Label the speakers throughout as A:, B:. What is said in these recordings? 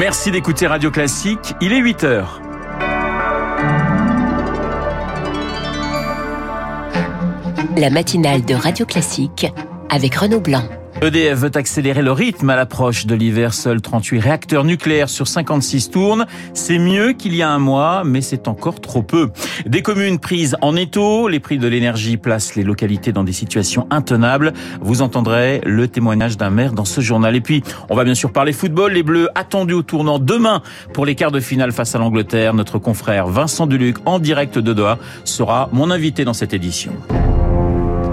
A: Merci d'écouter Radio Classique. Il est 8 heures.
B: La matinale de Radio Classique avec Renaud Blanc.
A: EDF veut accélérer le rythme à l'approche de l'hiver. Seuls 38 réacteurs nucléaires sur 56 tournent. C'est mieux qu'il y a un mois, mais c'est encore trop peu. Des communes prises en étau, les prix de l'énergie placent les localités dans des situations intenables. Vous entendrez le témoignage d'un maire dans ce journal. Et puis, on va bien sûr parler football. Les Bleus attendus au tournant demain pour les quarts de finale face à l'Angleterre. Notre confrère Vincent Duluc, en direct de Doha, sera mon invité dans cette édition.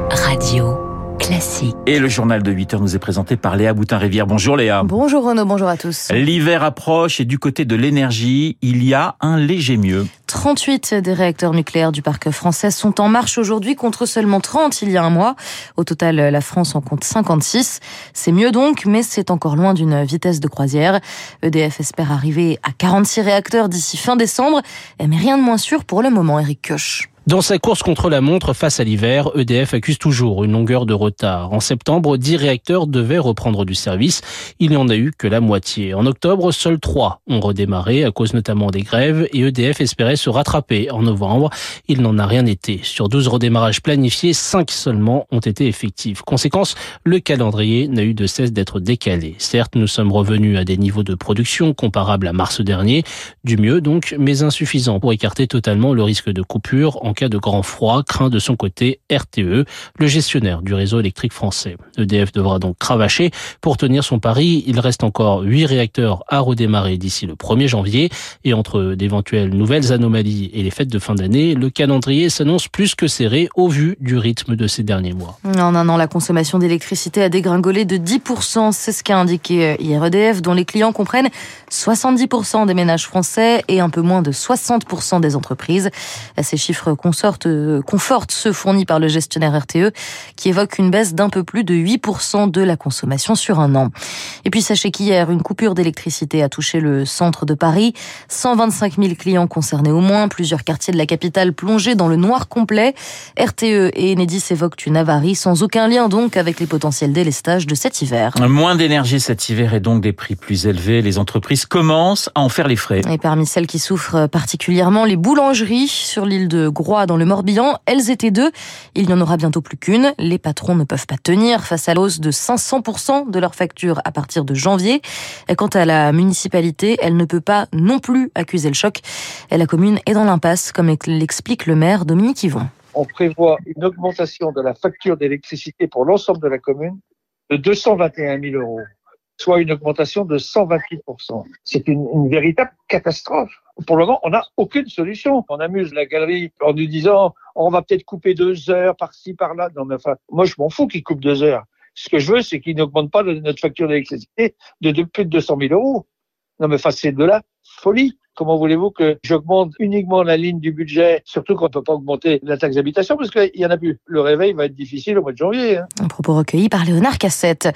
B: Radio. Classique.
A: Et le journal de 8 heures nous est présenté par Léa Boutin-Rivière. Bonjour Léa.
C: Bonjour Renaud, bonjour à tous.
A: L'hiver approche et du côté de l'énergie, il y a un léger mieux.
C: 38 des réacteurs nucléaires du parc français sont en marche aujourd'hui contre seulement 30 il y a un mois. Au total, la France en compte 56. C'est mieux donc, mais c'est encore loin d'une vitesse de croisière. EDF espère arriver à 46 réacteurs d'ici fin décembre, mais rien de moins sûr pour le moment, Eric Koch.
D: Dans sa course contre la montre face à l'hiver, EDF accuse toujours une longueur de retard. En septembre, 10 réacteurs devaient reprendre du service. Il n'y en a eu que la moitié. En octobre, seuls 3 ont redémarré à cause notamment des grèves et EDF espérait se rattraper en novembre. Il n'en a rien été. Sur 12 redémarrages planifiés, 5 seulement ont été effectifs. Conséquence, le calendrier n'a eu de cesse d'être décalé. Certes, nous sommes revenus à des niveaux de production comparables à mars dernier, du mieux donc, mais insuffisant pour écarter totalement le risque de coupure en cas de grand froid, craint de son côté RTE, le gestionnaire du réseau électrique français. EDF devra donc cravacher pour tenir son pari. Il reste encore 8 réacteurs à redémarrer d'ici le 1er janvier et entre d'éventuelles nouvelles anomalies et les fêtes de fin d'année, le calendrier s'annonce plus que serré au vu du rythme de ces derniers mois.
C: En un an, la consommation d'électricité a dégringolé de 10%. C'est ce qu'a indiqué hier EDF, dont les clients comprennent 70% des ménages français et un peu moins de 60% des entreprises. Ces chiffres confortent ceux fournis par le gestionnaire RTE, qui évoque une baisse d'un peu plus de 8% de la consommation sur un an. Et puis sachez qu'hier, une coupure d'électricité a touché le centre de Paris. 125 000 clients concernés au moins, plusieurs quartiers de la capitale plongés dans le noir complet. RTE et Enedis évoquent une avarie sans aucun lien donc avec les potentiels délestages de cet hiver.
A: Moins d'énergie cet hiver et donc des prix plus élevés. Les entreprises commencent à en faire les frais.
C: Et parmi celles qui souffrent particulièrement, les boulangeries sur l'île de Groix dans le Morbihan, elles étaient deux. Il n'y en aura bientôt plus qu'une. Les patrons ne peuvent pas tenir face à l'hausse de 500% de leurs factures à partir de janvier. Et quant à la municipalité, elle ne peut pas non plus accuser le choc. La commune est dans l'impasse, comme l'explique le maire Dominique Yvon.
E: On prévoit une augmentation de la facture d'électricité pour l'ensemble de la commune de 221 000 euros soit une augmentation de 128%. C'est une, véritable catastrophe. Pour le moment, on n'a aucune solution. On amuse la galerie en nous disant on va peut-être couper deux heures par-ci, par-là. Non, mais enfin, moi, je m'en fous qu'ils coupent deux heures. Ce que je veux, c'est qu'ils n'augmentent pas notre facture d'électricité de, plus de 200 000 euros. Non, mais enfin, c'est de la folie. Comment voulez-vous que j'augmente uniquement la ligne du budget, surtout qu'on ne peut pas augmenter la taxe d'habitation parce qu'il y en a plus. Le réveil va être difficile au mois de janvier. Hein.
C: Un propos recueilli par Léonard Cassette.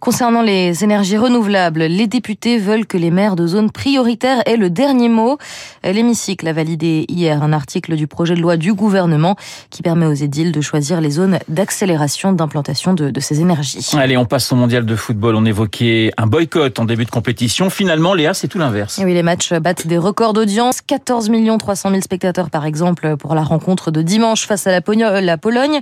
C: Concernant les énergies renouvelables, les députés veulent que les maires de zones prioritaires aient le dernier mot. L'hémicycle a validé hier un article du projet de loi du gouvernement qui permet aux édiles de choisir les zones d'accélération d'implantation de, de, ces énergies.
A: Allez, on passe au mondial de football. On évoquait un boycott en début de compétition. Finalement, Léa, c'est tout l'inverse.
C: Oui, les matchs des record d'audience. 14 300 000 spectateurs, par exemple, pour la rencontre de dimanche face à la, Pologne.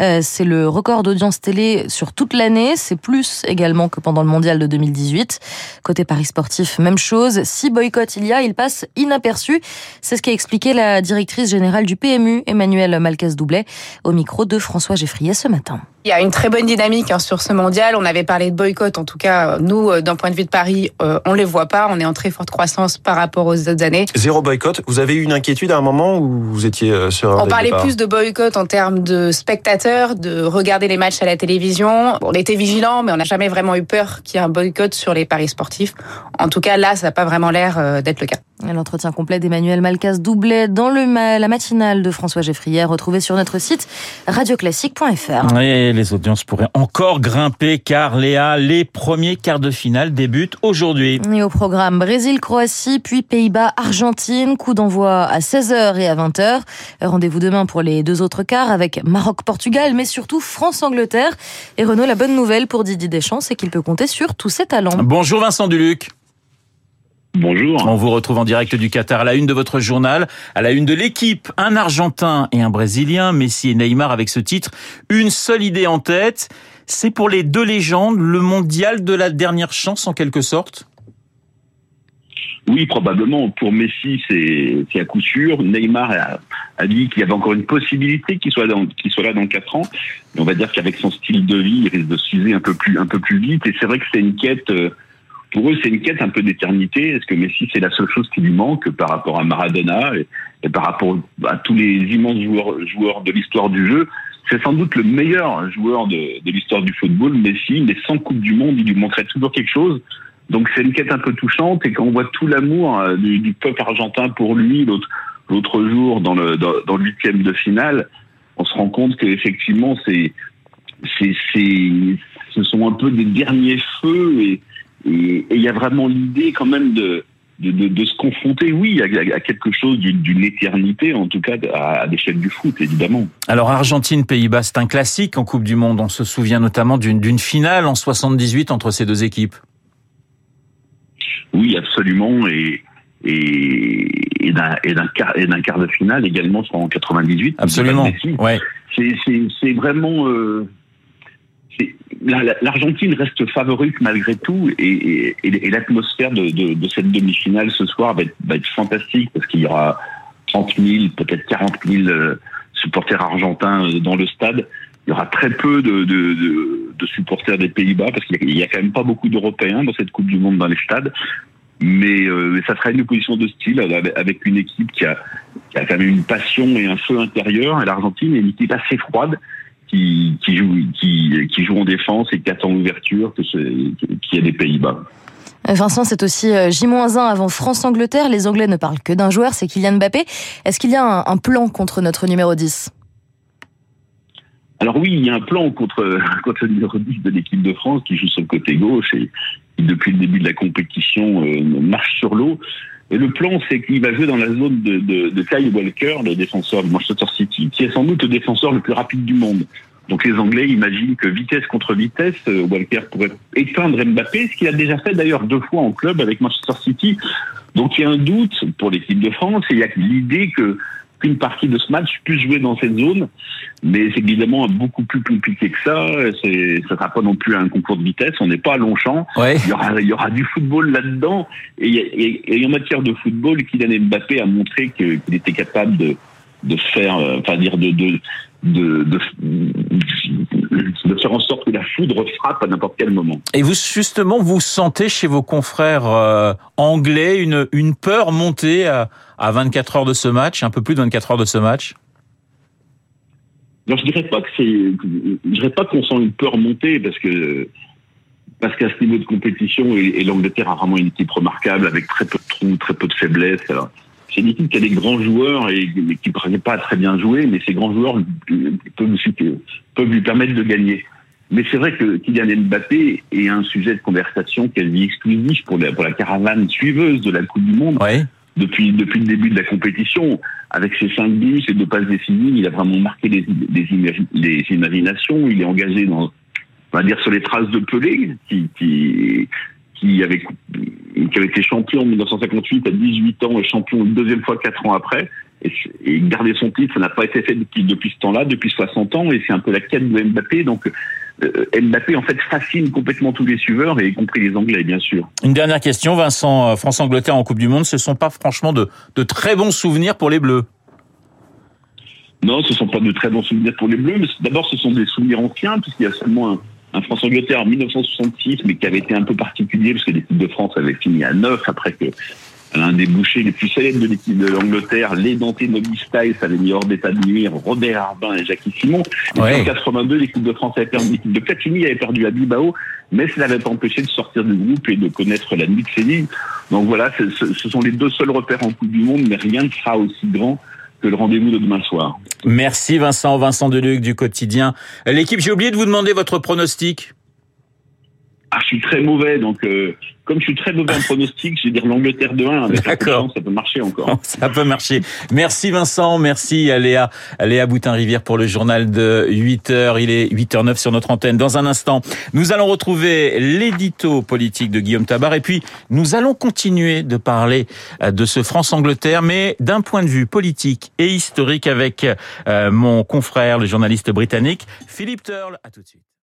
C: Euh, c'est le record d'audience télé sur toute l'année. C'est plus également que pendant le mondial de 2018. Côté Paris sportif, même chose. Si boycott il y a, il passe inaperçu. C'est ce qu'a expliqué la directrice générale du PMU, Emmanuel Malcas-Doublet, au micro de François Geffrier ce matin.
F: Il y a une très bonne dynamique hein, sur ce mondial. On avait parlé de boycott, en tout cas, nous, euh, d'un point de vue de Paris, euh, on les voit pas. On est en très forte croissance par rapport aux autres années.
G: Zéro boycott. Vous avez eu une inquiétude à un moment où vous étiez euh, sur un
F: On parlait plus de boycott en termes de spectateurs, de regarder les matchs à la télévision. On était vigilants, mais on n'a jamais vraiment eu peur qu'il y ait un boycott sur les paris sportifs. En tout cas, là, ça n'a pas vraiment l'air d'être le cas.
C: L'entretien complet d'Emmanuel Malcas Doublet dans le la matinale de François Geffrière, retrouvé sur notre site radioclassique.fr.
A: Et les audiences pourraient encore grimper car Léa, les premiers quarts de finale débutent aujourd'hui.
C: Et au programme Brésil-Croatie, puis Pays-Bas-Argentine, coup d'envoi à 16h et à 20h. Rendez-vous demain pour les deux autres quarts avec Maroc-Portugal, mais surtout France-Angleterre. Et Renaud, la bonne nouvelle pour Didier Deschamps, c'est qu'il peut compter sur tous ses talents.
A: Bonjour Vincent Duluc.
H: Bonjour.
A: On vous retrouve en direct du Qatar à la une de votre journal, à la une de l'équipe, un Argentin et un Brésilien, Messi et Neymar avec ce titre, une seule idée en tête, c'est pour les deux légendes le mondial de la dernière chance en quelque sorte?
H: Oui, probablement. Pour Messi, c'est à coup sûr. Neymar a, a dit qu'il y avait encore une possibilité qu'il soit, dans, qu'il soit là dans quatre ans. Mais on va dire qu'avec son style de vie, il risque de s'user un peu plus, un peu plus vite. Et c'est vrai que c'est une quête... Euh, pour eux, c'est une quête un peu d'éternité. Est-ce que Messi, c'est la seule chose qui lui manque par rapport à Maradona et, par rapport à tous les immenses joueurs, de l'histoire du jeu? C'est sans doute le meilleur joueur de, l'histoire du football, Messi, mais sans Coupe du Monde, il lui manquerait toujours quelque chose. Donc c'est une quête un peu touchante et quand on voit tout l'amour euh, du, peuple argentin pour lui l'autre jour dans le dans, de finale, on se rend compte qu'effectivement c'est c'est ce sont un peu des derniers feux et et il y a vraiment l'idée quand même de, de, de, de, se confronter, oui, à, à quelque chose d'une éternité, en tout cas à, à l'échelle du foot, évidemment.
A: Alors Argentine-Pays-Bas, c'est un classique en Coupe du Monde. On se souvient notamment d'une finale en 78 entre ces deux équipes.
H: Oui, absolument, et et, et d'un quart, quart de finale également en 98.
A: Absolument. Ouais.
H: C'est vraiment. Euh, l'Argentine reste favorite malgré tout et, l'atmosphère de, cette demi-finale ce soir va être, fantastique parce qu'il y aura 30 000, peut-être 40 000 euh, supporters argentins euh, dans le stade. Il y aura très peu de, supporters des Pays-Bas parce qu'il y, a quand même pas beaucoup d'Européens dans cette Coupe du Monde dans les stades. Mais, euh, ça sera une opposition de style avec une équipe qui a, qui a quand même une passion et un feu intérieur. Et l'Argentine est une équipe assez froide qui, qui, en défense et qui attend l'ouverture qu'il y a des Pays-Bas.
C: Vincent, c'est aussi euh, J-1 avant France-Angleterre. Les Anglais ne parlent que d'un joueur, c'est Kylian Mbappé. Est-ce qu'il y a un, un, plan contre notre numéro 10
H: Alors oui, il y a un plan contre, contre le numéro 10 de l'équipe de France qui joue sur le côté gauche et qui, depuis le début de la compétition, euh, marche sur l'eau. Et le plan, c'est qu'il va jouer dans la zone de, de, de Kyle Walker, le défenseur de Manchester City, qui est sans doute le défenseur le plus rapide du monde. Donc les Anglais imaginent que vitesse contre vitesse, euh, Walker pourrait éteindre Mbappé, ce qu'il a déjà fait d'ailleurs deux fois en club avec Manchester City. Donc il y a un doute pour l'équipe de France et il y a l'idée que qu'une partie de ce match puisse jouer dans cette zone. Mais c'est évidemment beaucoup plus compliqué que ça. C'est, ça sera pas non plus un concours de vitesse. On n'est pas à Longchamp.
A: Ouais.
H: Il y aura, il y aura du football là-dedans. Et, et, et, en matière de football, Kylian Mbappé a montré qu'il était capable de, de faire, enfin dire de, de de, de, de, faire en sorte que la foudre frappe à n'importe quel moment.
A: Et vous, justement, vous sentez chez vos confrères euh, anglais une, une peur montée à, à 24 heures de ce match, un peu plus de 24 heures de ce match?
H: Non, je dirais pas que c'est, je dirais pas qu'on sent une peur monter parce que parce qu'à ce niveau de compétition et, et l'Angleterre a vraiment une équipe remarquable avec très peu de trous, très peu de faiblesses. Alors, c'est une équipe qui a des grands joueurs et qui ne pas très bien jouer, mais ces grands joueurs peuvent, peuvent lui permettre de gagner. Mais c'est vrai que Kylian Mbappé est un sujet de conversation quasi exclusif pour la, pour la caravane suiveuse de la Coupe du Monde.
A: Ouais.
H: Depuis, depuis le début de la compétition, avec ses cinq buts, ses deux passes décisives, il a vraiment marqué les, les, les imaginations. Il est engagé dans, on va dire, sur les traces de Pelé, qui, qui, qui avait, qui avait été champion en 1958 à 18 ans et champion une deuxième fois quatre ans après. Et, et garder son titre, ça n'a pas été fait depuis, depuis ce temps-là, depuis 60 ans, et c'est un peu la quête de Mbappé. Donc euh, Mbappé, en fait, fascine complètement tous les suiveurs, et y compris les Anglais, bien sûr.
A: Une dernière question, Vincent. France-Angleterre en Coupe du Monde, ce ne sont pas franchement de, de très bons souvenirs pour les Bleus?
H: Non, ce ne sont pas de très bons souvenirs pour les Bleus, mais d'abord, ce sont des souvenirs anciens, puisqu'il y a seulement un un France-Angleterre en 1966, mais qui avait été un peu particulier parce que l'équipe de France avait fini à 9 après que l'un des bouchers les plus célèbres de l'équipe de l'Angleterre, les Denté Nobby Styles, avait mis hors d'état de nuire Robert Arbin et Jackie Simon. Et
A: Ouais.
H: en 82, l'équipe de France avait perdu, l'équipe de Platini avait perdu à Bilbao, mais ça n'avait pas empêché de sortir du groupe et de connaître la nuit de Séville. Donc voilà, ce- ce sont les deux seuls repères en Coupe du Monde, mais rien ne sera aussi grand que le rendez-vous de demain soir.
A: Merci Vincent, Vincent Deluc du quotidien. L'équipe, j'ai oublié de vous demander votre pronostic.
H: Ah, je suis très mauvais, donc euh, comme je suis très mauvais en pronostic, je vais dire l'Angleterre de 1 avec la
A: D'accord.
H: ça peut marcher encore.
A: Ça peut marcher. Merci Vincent, merci à Léa, à Léa Boutin-Rivière pour le journal de 8 heures. Il est 8h09 sur notre antenne. Dans un instant, nous allons retrouver l'édito politique de Guillaume Tabar et puis nous allons continuer de parler euh, de ce France-Angleterre, mais d'un point de vue politique et historique avec euh, mon confrère, le journaliste britannique Philippe Turle. À tout de suite.